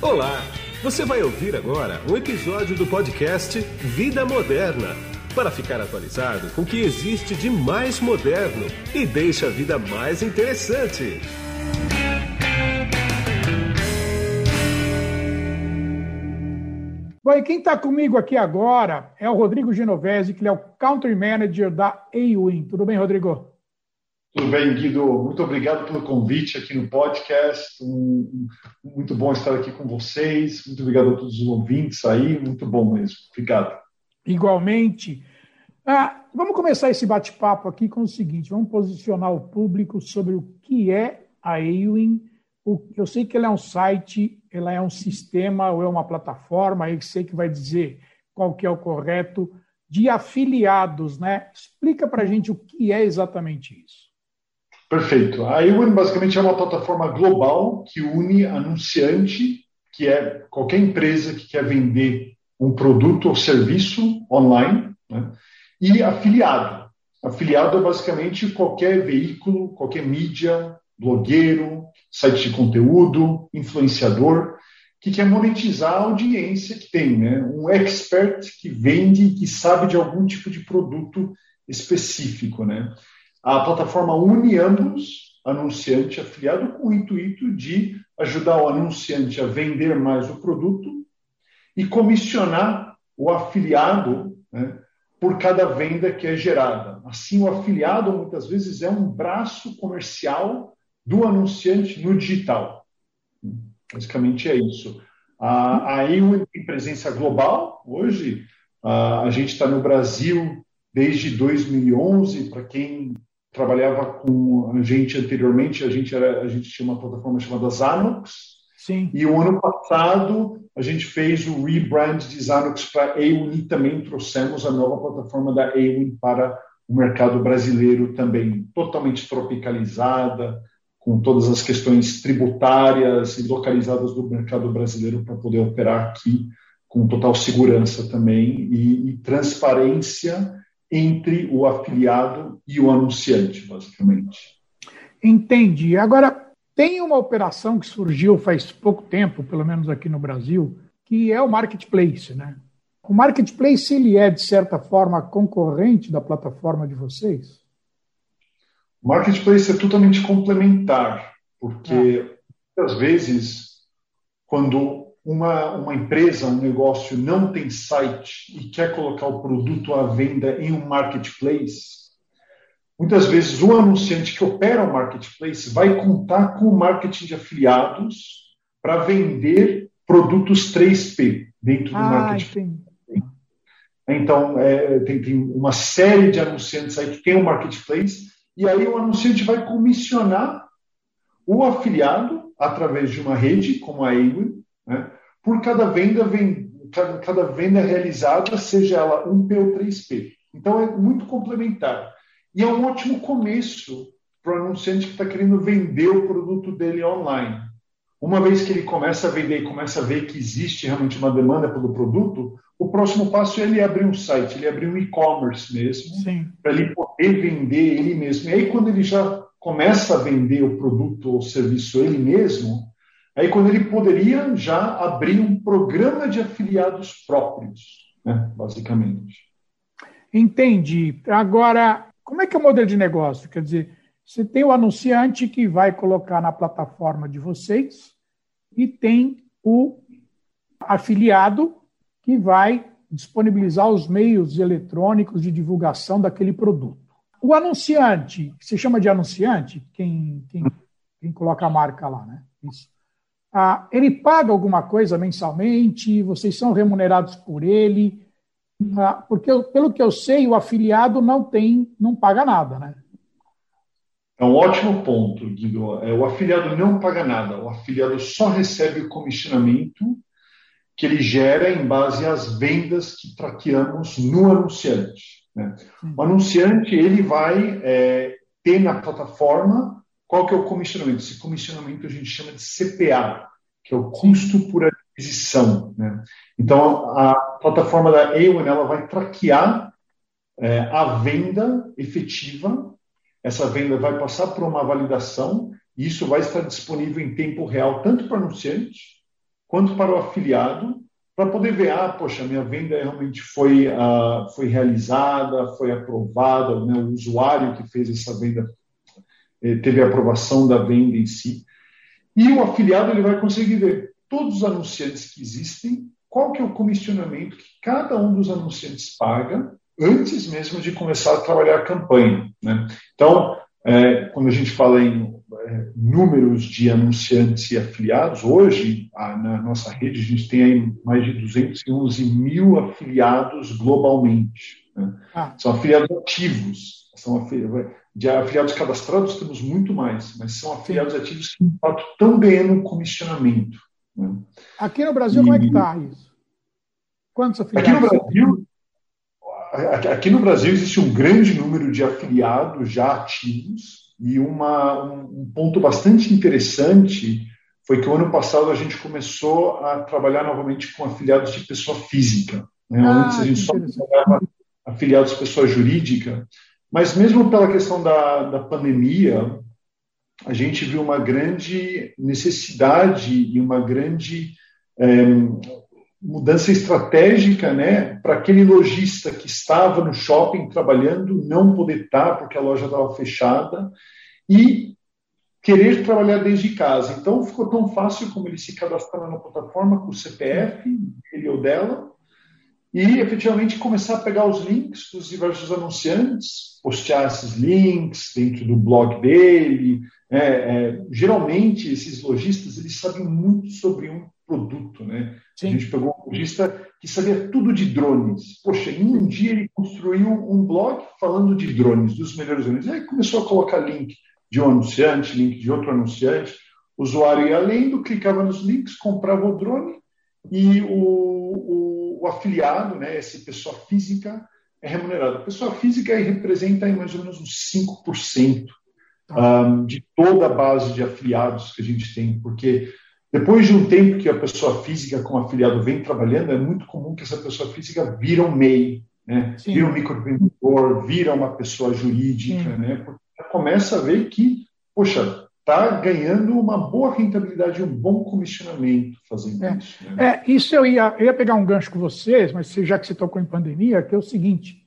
Olá! Você vai ouvir agora um episódio do podcast Vida Moderna para ficar atualizado com o que existe de mais moderno e deixa a vida mais interessante. Bom, e quem está comigo aqui agora é o Rodrigo Genovese, que é o Country Manager da AWIN. Tudo bem, Rodrigo? Tudo bem, Guido. Muito obrigado pelo convite aqui no podcast. Um, muito bom estar aqui com vocês. Muito obrigado a todos os ouvintes aí. Muito bom mesmo. Obrigado. Igualmente. Ah, vamos começar esse bate-papo aqui com o seguinte: vamos posicionar o público sobre o que é a Ewing. Eu sei que ela é um site, ela é um sistema ou é uma plataforma, eu sei que vai dizer qual que é o correto, de afiliados, né? Explica para a gente o que é exatamente isso. Perfeito. A Ewan basicamente é uma plataforma global que une anunciante, que é qualquer empresa que quer vender um produto ou serviço online, né? e afiliado. Afiliado é basicamente qualquer veículo, qualquer mídia, blogueiro, site de conteúdo, influenciador, que quer monetizar a audiência que tem, né? Um expert que vende e que sabe de algum tipo de produto específico, né? A plataforma une ambos, anunciante e afiliado, com o intuito de ajudar o anunciante a vender mais o produto e comissionar o afiliado né, por cada venda que é gerada. Assim, o afiliado muitas vezes é um braço comercial do anunciante no digital. Basicamente é isso. A, a tem presença global. Hoje, a, a gente está no Brasil desde 2011. Para quem trabalhava com a gente anteriormente, a gente, era, a gente tinha uma plataforma chamada Zanox. Sim. E o ano passado a gente fez o rebrand de Zanox para Ewin e também trouxemos a nova plataforma da Ewin para o mercado brasileiro também, totalmente tropicalizada, com todas as questões tributárias e localizadas do mercado brasileiro para poder operar aqui com total segurança também e, e transparência entre o afiliado e o anunciante, basicamente. Entendi. Agora, tem uma operação que surgiu faz pouco tempo, pelo menos aqui no Brasil, que é o marketplace, né? O marketplace ele é de certa forma concorrente da plataforma de vocês? O marketplace é totalmente complementar, porque ah. às vezes quando uma, uma empresa, um negócio não tem site e quer colocar o produto à venda em um marketplace, muitas vezes o anunciante que opera o marketplace vai contar com o marketing de afiliados para vender produtos 3P dentro do ah, marketplace. Então, é, tem, tem, uma série de anunciantes aí que tem um marketplace, e aí o anunciante vai comissionar o afiliado através de uma rede como a Away, né, por cada venda, vem, cada, venda realizada, seja ela 1P ou 3P. Então é muito complementar. E é um ótimo começo para o anunciante que está querendo vender o produto dele online. Uma vez que ele começa a vender e começa a ver que existe realmente uma demanda pelo produto, o próximo passo é ele abrir um site, ele abrir um e-commerce mesmo, para ele poder vender ele mesmo. E aí, quando ele já começa a vender o produto ou serviço ele mesmo, Aí, quando ele poderia já abrir um programa de afiliados próprios, né, basicamente. Entendi. Agora, como é que é o modelo de negócio? Quer dizer, você tem o anunciante que vai colocar na plataforma de vocês e tem o afiliado que vai disponibilizar os meios eletrônicos de divulgação daquele produto. O anunciante, que se chama de anunciante, quem, quem, quem coloca a marca lá, né? Isso. Ah, ele paga alguma coisa mensalmente? Vocês são remunerados por ele? Ah, porque, pelo que eu sei, o afiliado não tem, não paga nada, né? É um ótimo ponto, Guido. É, o afiliado não paga nada. O afiliado só recebe o comissionamento que ele gera em base às vendas que traqueamos no anunciante. Né? O anunciante ele vai é, ter na plataforma qual que é o comissionamento? Esse comissionamento a gente chama de CPA, que é o custo por aquisição. Né? Então, a plataforma da Aon ela vai traquear é, a venda efetiva. Essa venda vai passar por uma validação e isso vai estar disponível em tempo real, tanto para o anunciante quanto para o afiliado, para poder ver, ah, poxa, minha venda realmente foi, uh, foi realizada, foi aprovada, né? o usuário que fez essa venda eh, teve a aprovação da venda em si. E o afiliado ele vai conseguir ver todos os anunciantes que existem, qual que é o comissionamento que cada um dos anunciantes paga antes mesmo de começar a trabalhar a campanha. Né? Então, é, quando a gente fala em é, números de anunciantes e afiliados, hoje, a, na nossa rede, a gente tem aí mais de 211 mil afiliados globalmente. Né? Ah. São afiliados ativos, são afiliados, de afiliados cadastrados temos muito mais, mas são afiliados ativos que, de fato, estão ganhando comissionamento. Né? Aqui no Brasil, e... como é que está isso? Quantos afiliados? Aqui no Brasil, aqui no Brasil existe um grande número de afiliados já ativos e uma, um ponto bastante interessante foi que o ano passado a gente começou a trabalhar novamente com afiliados de pessoa física. Né? Ah, Antes a gente só trabalhava afiliados de pessoa jurídica, mas mesmo pela questão da, da pandemia, a gente viu uma grande necessidade e uma grande é, mudança estratégica, né, para aquele lojista que estava no shopping trabalhando não poder estar porque a loja estava fechada e querer trabalhar desde casa. Então ficou tão fácil como ele se cadastrar na plataforma com o CPF ele ou dela e efetivamente começar a pegar os links dos diversos anunciantes, postear esses links dentro do blog dele. É, é, geralmente esses lojistas eles sabem muito sobre um produto, né? Sim. A gente pegou um lojista que sabia tudo de drones. Poxa, em um dia ele construiu um blog falando de drones, dos melhores drones. Aí começou a colocar link de um anunciante, link de outro anunciante. O usuário ia lendo, clicava nos links, comprava o drone e o, o, o afiliado, né, essa pessoa física, é remunerado. A pessoa física representa mais ou menos uns 5% um, de toda a base de afiliados que a gente tem, porque depois de um tempo que a pessoa física com afiliado vem trabalhando, é muito comum que essa pessoa física vira um MEI, né? vira um microempreendedor, vira uma pessoa jurídica, né? porque começa a ver que, poxa, está ganhando uma boa rentabilidade, um bom comissionamento fazendo é. isso. Né? É, isso eu ia, eu ia pegar um gancho com vocês, mas já que você tocou em pandemia, que é o seguinte,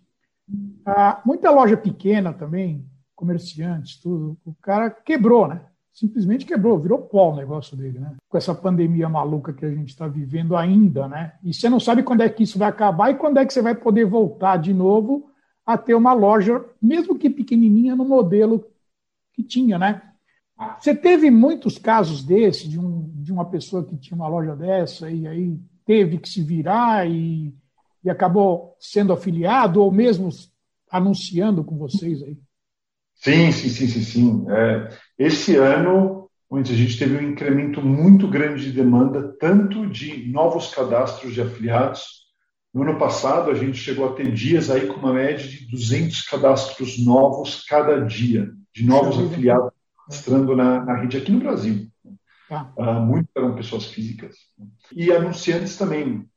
ah, muita loja pequena também, comerciantes, tudo, o cara quebrou, né? simplesmente quebrou, virou pó o negócio dele, né? Com essa pandemia maluca que a gente está vivendo ainda, né? E você não sabe quando é que isso vai acabar e quando é que você vai poder voltar de novo a ter uma loja, mesmo que pequenininha, no modelo que tinha, né? Você teve muitos casos desse, de, um, de uma pessoa que tinha uma loja dessa e aí teve que se virar e, e acabou sendo afiliado ou mesmo anunciando com vocês aí? Sim, sim, sim, sim, sim. É, esse ano, a gente teve um incremento muito grande de demanda, tanto de novos cadastros de afiliados. No ano passado, a gente chegou a ter dias aí com uma média de 200 cadastros novos cada dia, de novos Sim. afiliados cadastrando na, na rede aqui no Brasil. Ah. Uh, muitos eram pessoas físicas. E anunciantes também.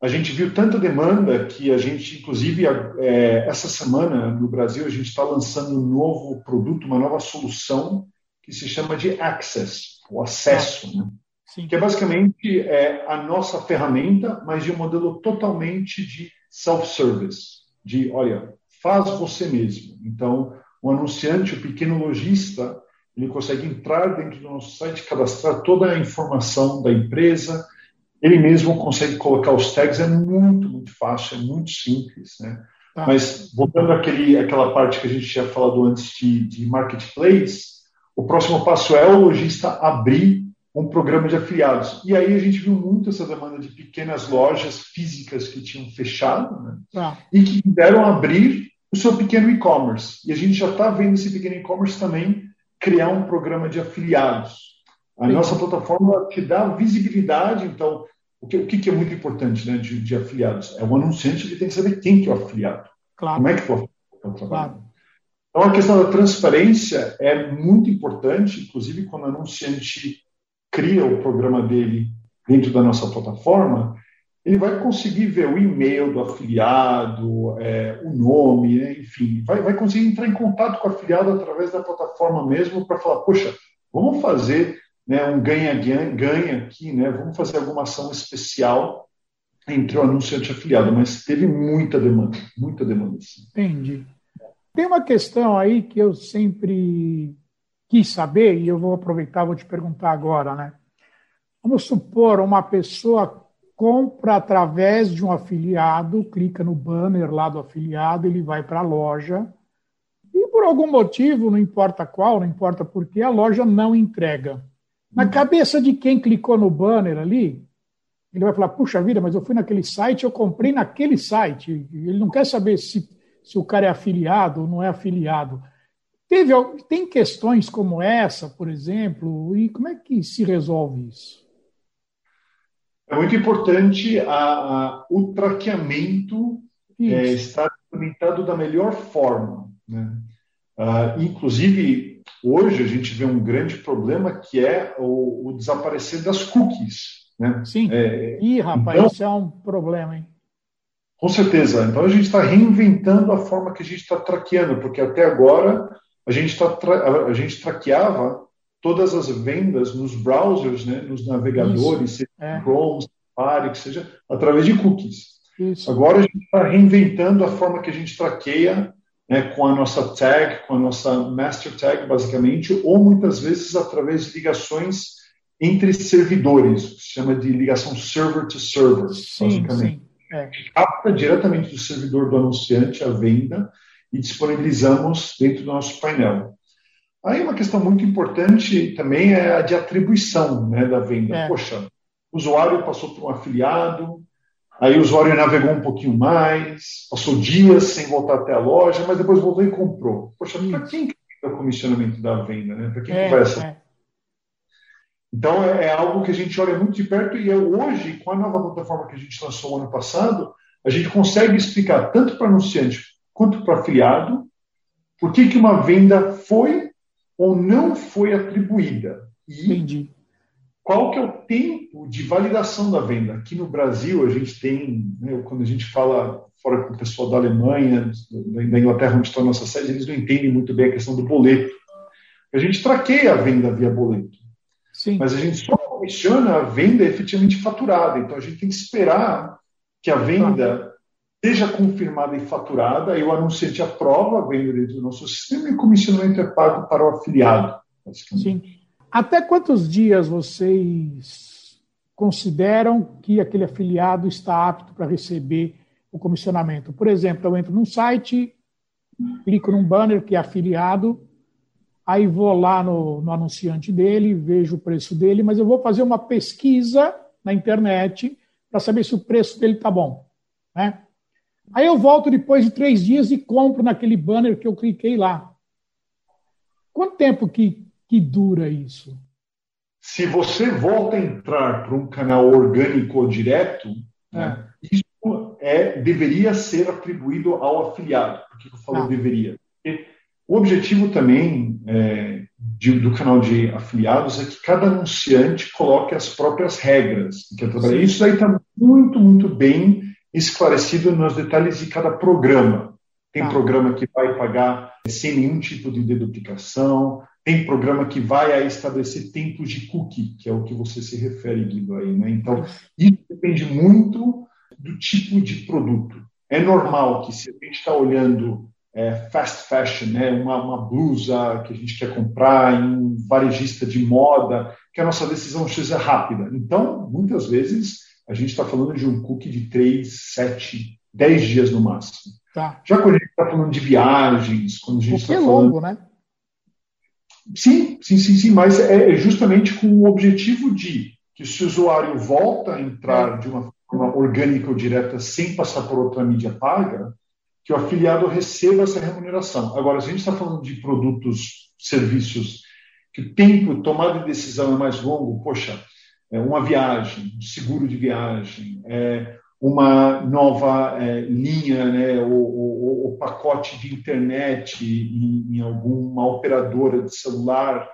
A gente viu tanta demanda que a gente, inclusive, é, essa semana no Brasil, a gente está lançando um novo produto, uma nova solução que se chama de Access, o acesso, né? que é basicamente é, a nossa ferramenta, mas de um modelo totalmente de self-service, de, olha, faz você mesmo. Então, o anunciante, o pequeno lojista, ele consegue entrar dentro do nosso site, cadastrar toda a informação da empresa, ele mesmo consegue colocar os tags, é muito, muito fácil, é muito simples, né? Tá. Mas voltando àquele, àquela parte que a gente tinha falado antes de, de marketplace, o próximo passo é o lojista abrir um programa de afiliados. E aí a gente viu muito essa demanda de pequenas lojas físicas que tinham fechado né? tá. e que quiseram abrir o seu pequeno e-commerce. E a gente já está vendo esse pequeno e-commerce também criar um programa de afiliados. A Sim. nossa plataforma te dá visibilidade, então o que, o que é muito importante né, de, de, afiliados? É o anunciante que tem que saber quem que é o afiliado. Claro. Como é que o afiliado está trabalhando. Claro. Então, a questão da transparência é muito importante, inclusive quando o anunciante cria o programa dele dentro da nossa plataforma, ele vai conseguir ver o e-mail do afiliado, é, o nome, né, enfim, vai, vai conseguir entrar em contato com o afiliado através da plataforma mesmo para falar, poxa, vamos fazer né, um ganha-ganha aqui, né, vamos fazer alguma ação especial entre o anunciante e afiliado, mas teve muita demanda, muita demanda. Sim. Entendi. Tem uma questão aí que eu sempre quis saber, e eu vou aproveitar, vou te perguntar agora, né? Vamos supor, uma pessoa compra através de um afiliado, clica no banner lá do afiliado, ele vai para a loja, e por algum motivo, não importa qual, não importa por que, a loja não entrega. Na cabeça de quem clicou no banner ali, ele vai falar: puxa vida, mas eu fui naquele site, eu comprei naquele site. Ele não quer saber se, se o cara é afiliado ou não é afiliado. Teve, tem questões como essa, por exemplo, e como é que se resolve isso? É muito importante a, a o traqueamento é, estar implementado da melhor forma. Né? Uh, inclusive, hoje a gente vê um grande problema que é o, o desaparecer das cookies. Né? Sim. É, Ih, rapaz, então, isso é um problema, hein? Com certeza. Então a gente está reinventando a forma que a gente está traqueando, porque até agora a gente, tá tra a gente traqueava todas as vendas nos browsers, né, nos navegadores, seja é. Chrome, Safari, que seja, através de cookies. Isso. Agora a gente está reinventando a forma que a gente traqueia né, com a nossa tag, com a nossa master tag, basicamente, ou muitas vezes através de ligações entre servidores, se chama de ligação server to server, sim, basicamente. Sim. É. Capta diretamente do servidor do anunciante a venda e disponibilizamos dentro do nosso painel. Aí uma questão muito importante também é a de atribuição né, da venda. É. Poxa, o usuário passou por um afiliado, aí o usuário navegou um pouquinho mais, passou dias sem voltar até a loja, mas depois voltou e comprou. Poxa, para quem que é o comissionamento da venda? Né? Para quem é, que vai essa? É. Então é, é, algo que a gente olha muito de perto e hoje, com a nova plataforma que a gente lançou ano passado, a gente consegue explicar tanto para anunciante quanto para afiliado por que, que uma venda foi ou não foi atribuída. E Entendi. qual que é o tempo de validação da venda. Aqui no Brasil, a gente tem, né, quando a gente fala fora com o pessoal da Alemanha, da Inglaterra, onde está a nossa sede, eles não entendem muito bem a questão do boleto. A gente traqueia a venda via boleto. Sim. Mas a gente só comissiona a venda efetivamente faturada. Então a gente tem que esperar que a venda seja confirmada e faturada, e o anunciante aprova a venda dentro do nosso sistema e o comissionamento é pago para o afiliado. Sim. Até quantos dias vocês consideram que aquele afiliado está apto para receber o comissionamento? Por exemplo, eu entro num site, clico num banner que é afiliado, aí vou lá no, no anunciante dele, vejo o preço dele, mas eu vou fazer uma pesquisa na internet para saber se o preço dele está bom. Né? Aí eu volto depois de três dias e compro naquele banner que eu cliquei lá. Quanto tempo que, que dura isso? Se você volta a entrar para um canal orgânico ou direto, é. né, isso é, deveria ser atribuído ao afiliado. Por que eu falo ah. deveria? Porque o objetivo também é, de, do canal de afiliados é que cada anunciante coloque as próprias regras. Isso aí está muito, muito bem esclarecido nos detalhes de cada programa. Tem tá. programa que vai pagar sem nenhum tipo de deduplicação, tem programa que vai estabelecer tempos de cookie, que é o que você se refere, Guido, aí, né? Então, isso depende muito do tipo de produto. É normal que se a gente está olhando é, fast fashion, né? uma, uma blusa que a gente quer comprar em um varejista de moda, que a nossa decisão seja rápida. Então, muitas vezes, a gente está falando de um cookie de 3, 7, 10 dias no máximo. Tá. Já quando a gente está falando de viagens, quando a gente está falando. longo, né? Sim, sim, sim, sim, mas é justamente com o objetivo de que se o usuário volta a entrar de uma forma orgânica ou direta sem passar por outra mídia paga, que o afiliado receba essa remuneração. Agora, se a gente está falando de produtos, serviços, que o tempo, tomada de decisão é mais longo, poxa, é, uma viagem, um seguro de viagem, é, uma nova é, linha, né, ou, pacote de internet em, em, alguma operadora de celular.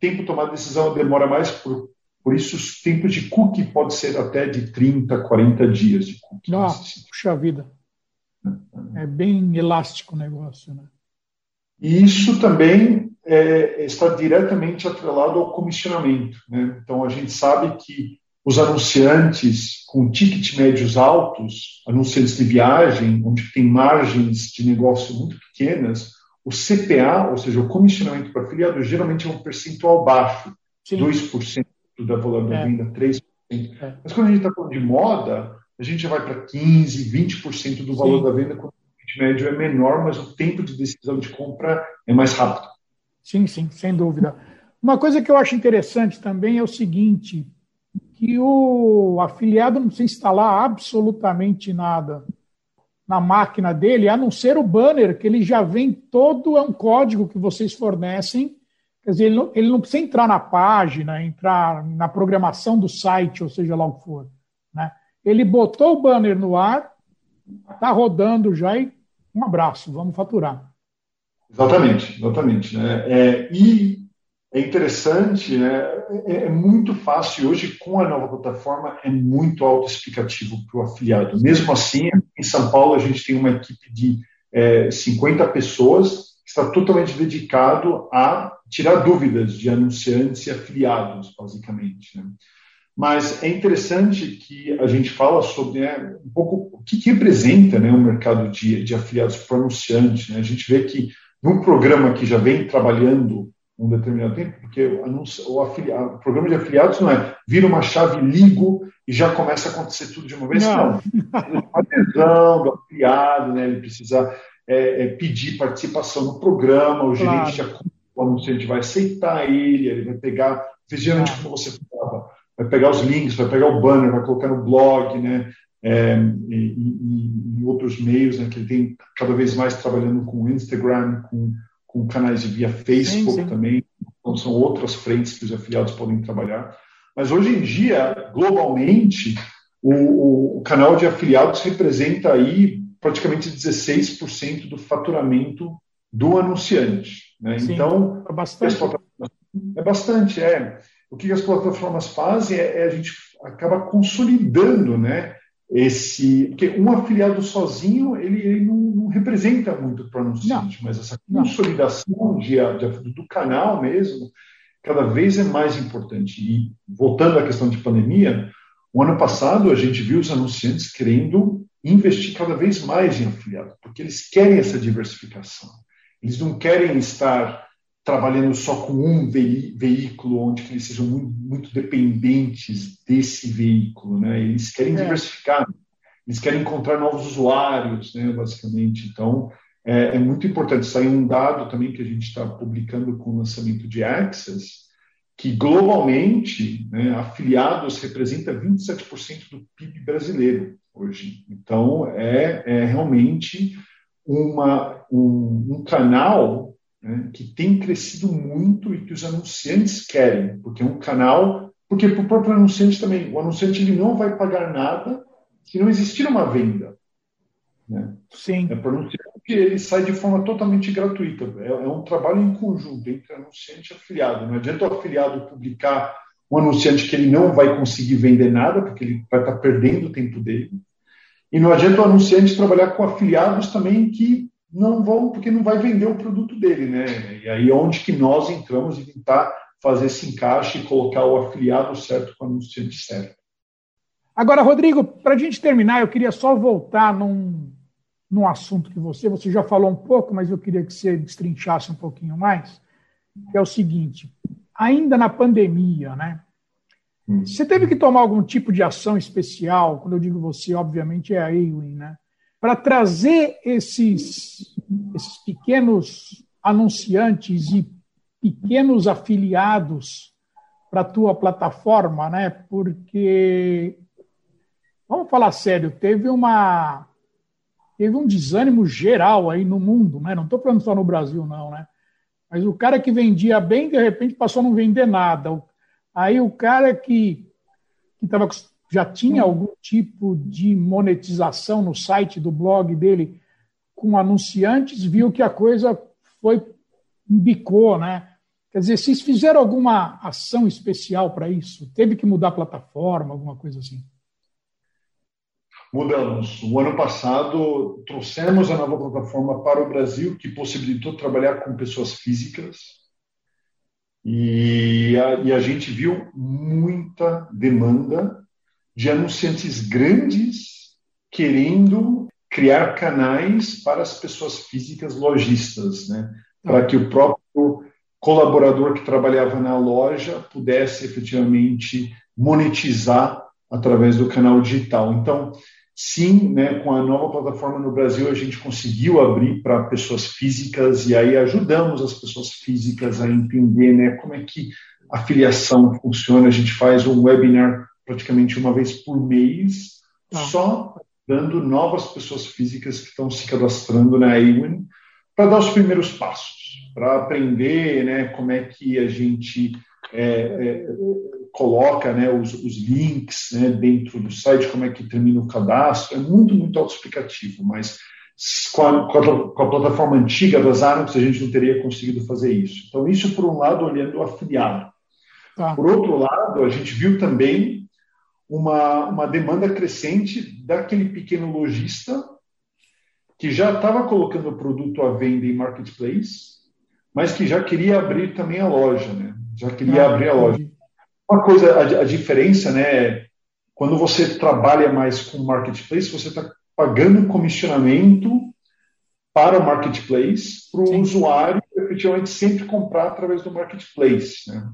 Tempo de tomar decisão demora mais, por, por isso os tempos de cookie pode ser até de 30, 40 dias de cookie. Nossa, puxa vida. É bem elástico o negócio, né? E isso também é, está diretamente atrelado ao comissionamento. Né? Então, a gente sabe que os anunciantes com ticket médios altos, anunciantes de viagem, onde tem margens de negócio muito pequenas, o CPA, ou seja, o comissionamento para afiliado, geralmente é um percentual baixo, Sim. 2% da valor da é. venda, 3%. É. Mas quando a gente está falando de moda, a gente já vai para 15%, 20% do valor Sim. da venda, quando o ticket médio é menor, mas o tempo de decisão de compra é mais rápido. Sim, sim, sem dúvida. Uma coisa que eu acho interessante também é o seguinte, que o afiliado não precisa instalar absolutamente nada na máquina dele, a não ser o banner, que ele já vem todo, é um código que vocês fornecem. Quer dizer, ele não, ele não precisa entrar na página, entrar na programação do site, ou seja lá o que for. Né? Ele botou o banner no ar, está rodando já e um abraço, vamos faturar. Exatamente, exatamente. Né? É, e é interessante, né? é, é, muito fácil hoje com a nova plataforma, é muito autoexplicativo para o afiliado. Mesmo assim, em São Paulo a gente tem uma equipe de é, 50 pessoas que está totalmente dedicado a tirar dúvidas de anunciantes e afiliados, basicamente. Né? Mas é interessante que a gente fala sobre né, um pouco o que, que representa né, o mercado de, de afiliados para o anunciante. Né? A gente vê que num programa que já vem trabalhando um determinado tempo, porque o, afiliado, o, programa de afiliados não é vira uma chave, ligo e já começa a acontecer tudo de uma vez. Não. não. adesão do afiliado, né? ele precisa é, é, pedir participação no programa, o gerente já o anunciante vai aceitar ele, ele vai pegar, geralmente como você falava, vai pegar os links, vai pegar o banner, vai colocar no blog, né? É, e, e, e, outros meios, né, que ele tem cada vez mais trabalhando com Instagram, com com canais via Facebook sim, sim. também. Então, são outras frentes que os afiliados podem trabalhar. Mas hoje em dia, globalmente, o, o canal de afiliados representa aí praticamente 16% do faturamento do anunciante. Né? Sim, então, é bastante. É bastante, é. O que as plataformas fazem é, é a gente acaba consolidando, né? Esse porque um afiliado sozinho ele, ele não, não, representa muito para o anunciante, mas essa consolidação de, de, do canal mesmo cada vez é mais importante. E voltando à questão de pandemia, o ano passado a gente viu os anunciantes querendo investir cada vez mais em afiliado, porque eles querem essa diversificação. Eles não querem estar trabalhando só com um veículo onde eles sejam muito, muito, dependentes desse veículo, né? Eles querem é. diversificar, eles querem encontrar novos usuários, né? Basicamente, então é, é muito importante. Saiu um dado também que a gente está publicando com o lançamento de Access, que globalmente, né, afiliados representa 27% do PIB brasileiro hoje. Então é, é realmente uma, um, um canal né, que tem crescido muito e que os anunciantes querem, porque é um canal, porque para o próprio anunciante também, o anunciante ele não vai pagar nada se não existir uma venda. Né? Sim. É para o anunciante ele sai de forma totalmente gratuita. É, é um trabalho em conjunto entre anunciante e afiliado. Não adianta o afiliado publicar um anunciante que ele não vai conseguir vender nada, porque ele vai estar perdendo o tempo dele. E não adianta o anunciante trabalhar com afiliados também que não vão, porque não vai vender o produto dele, né? E aí é onde que nós entramos e tentar fazer esse encaixe e colocar o afiliado certo com o anunciante certo. Agora, Rodrigo, para a gente terminar, eu queria só voltar num, num assunto que você, você já falou um pouco, mas eu queria que você destrinchasse um pouquinho mais, que é o seguinte, ainda na pandemia, né? Hum. Você teve que tomar algum tipo de ação especial, quando eu digo você, obviamente é a Ewing, né? Para trazer esses, esses pequenos anunciantes e pequenos afiliados para a tua plataforma, né? Porque vamos falar sério, teve uma teve um desânimo geral aí no mundo, né? Não estou falando só no Brasil, não, né? Mas o cara que vendia bem, de repente passou a não vender nada. Aí o cara que estava já tinha algum tipo de monetização no site do blog dele com anunciantes, viu que a coisa foi bicou, né? Quer dizer, vocês fizeram alguma ação especial para isso? Teve que mudar a plataforma, alguma coisa assim? Mudamos. O ano passado trouxemos a nova plataforma para o Brasil, que possibilitou trabalhar com pessoas físicas. E a, e a gente viu muita demanda de anunciantes grandes querendo criar canais para as pessoas físicas lojistas, né? para que o próprio colaborador que trabalhava na loja pudesse efetivamente monetizar através do canal digital. Então, sim, né, com a nova plataforma no Brasil, a gente conseguiu abrir para pessoas físicas e aí ajudamos as pessoas físicas a entender né, como é que a filiação funciona. A gente faz um webinar praticamente uma vez por mês, ah. só dando novas pessoas físicas que estão se cadastrando na Awin para dar os primeiros passos, para aprender né, como é que a gente é, é, coloca né, os, os links né, dentro do site, como é que termina o cadastro. É muito, muito autoexplicativo, mas com a, com, a, com a, plataforma antiga das Arnox a gente não teria conseguido fazer isso. Então, isso por um lado, olhando o afiliado. Tá. Por outro lado, a gente viu também uma, uma demanda crescente daquele pequeno lojista que já estava colocando o produto à venda em marketplace, mas que já queria abrir também a loja, né? Já queria ah, abrir a loja. Uma coisa, a, a, diferença, né? Quando você trabalha mais com marketplace, você está pagando comissionamento para o marketplace, para o usuário efetivamente sempre comprar através do marketplace. Né?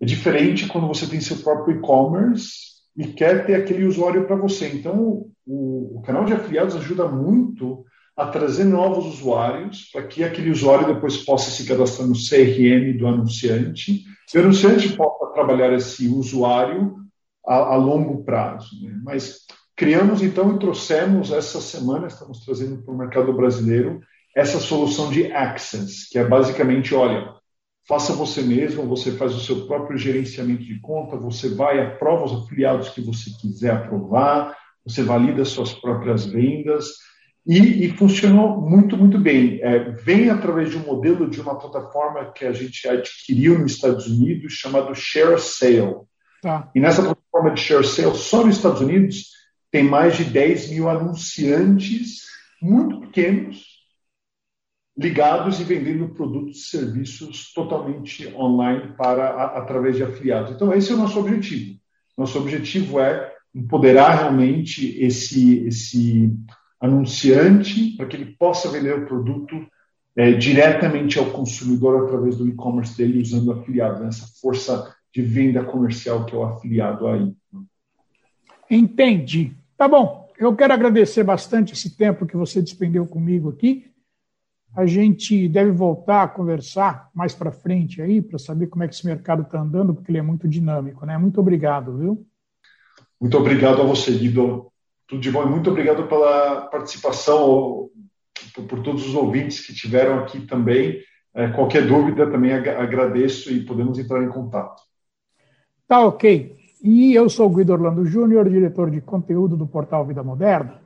É diferente quando você tem seu próprio e-commerce e quer ter aquele usuário para você. Então, o, o, canal de afiliados ajuda muito a trazer novos usuários para que aquele usuário depois possa se cadastrar no CRM do anunciante e o anunciante possa trabalhar esse usuário a, a longo prazo. Né? Mas criamos então e trouxemos essa semana, estamos trazendo para o mercado brasileiro, essa solução de Access, que é basicamente, olha, faça você mesmo, você faz o seu próprio gerenciamento de conta, você vai, aprova os afiliados que você quiser aprovar, você valida suas próprias vendas, e, e funcionou muito, muito bem. É, vem através de um modelo de uma plataforma que a gente adquiriu nos Estados Unidos, chamado Share Sale. Tá. E nessa plataforma de Share Sale, só nos Estados Unidos, tem mais de 10 mil anunciantes muito pequenos, ligados e vendendo produtos e serviços totalmente online para a, através de afiliados. Então esse é o nosso objetivo. Nosso objetivo é empoderar realmente esse esse anunciante para que ele possa vender o produto é, diretamente ao consumidor através do e-commerce dele usando afiliado, né? essa força de venda comercial que é o afiliado aí. Entendi. Tá bom. Eu quero agradecer bastante esse tempo que você despendeu comigo aqui a gente deve voltar a conversar mais para frente aí, para saber como é que esse mercado está andando, porque ele é muito dinâmico, né? Muito obrigado, viu? Muito obrigado a você, Guido. Tudo de bom e muito obrigado pela participação, por, todos os ouvintes que tiveram aqui também. É, qualquer dúvida também agradeço e podemos entrar em contato. Tá ok. E eu sou Guido Orlando Júnior, diretor de conteúdo do portal Vida Moderna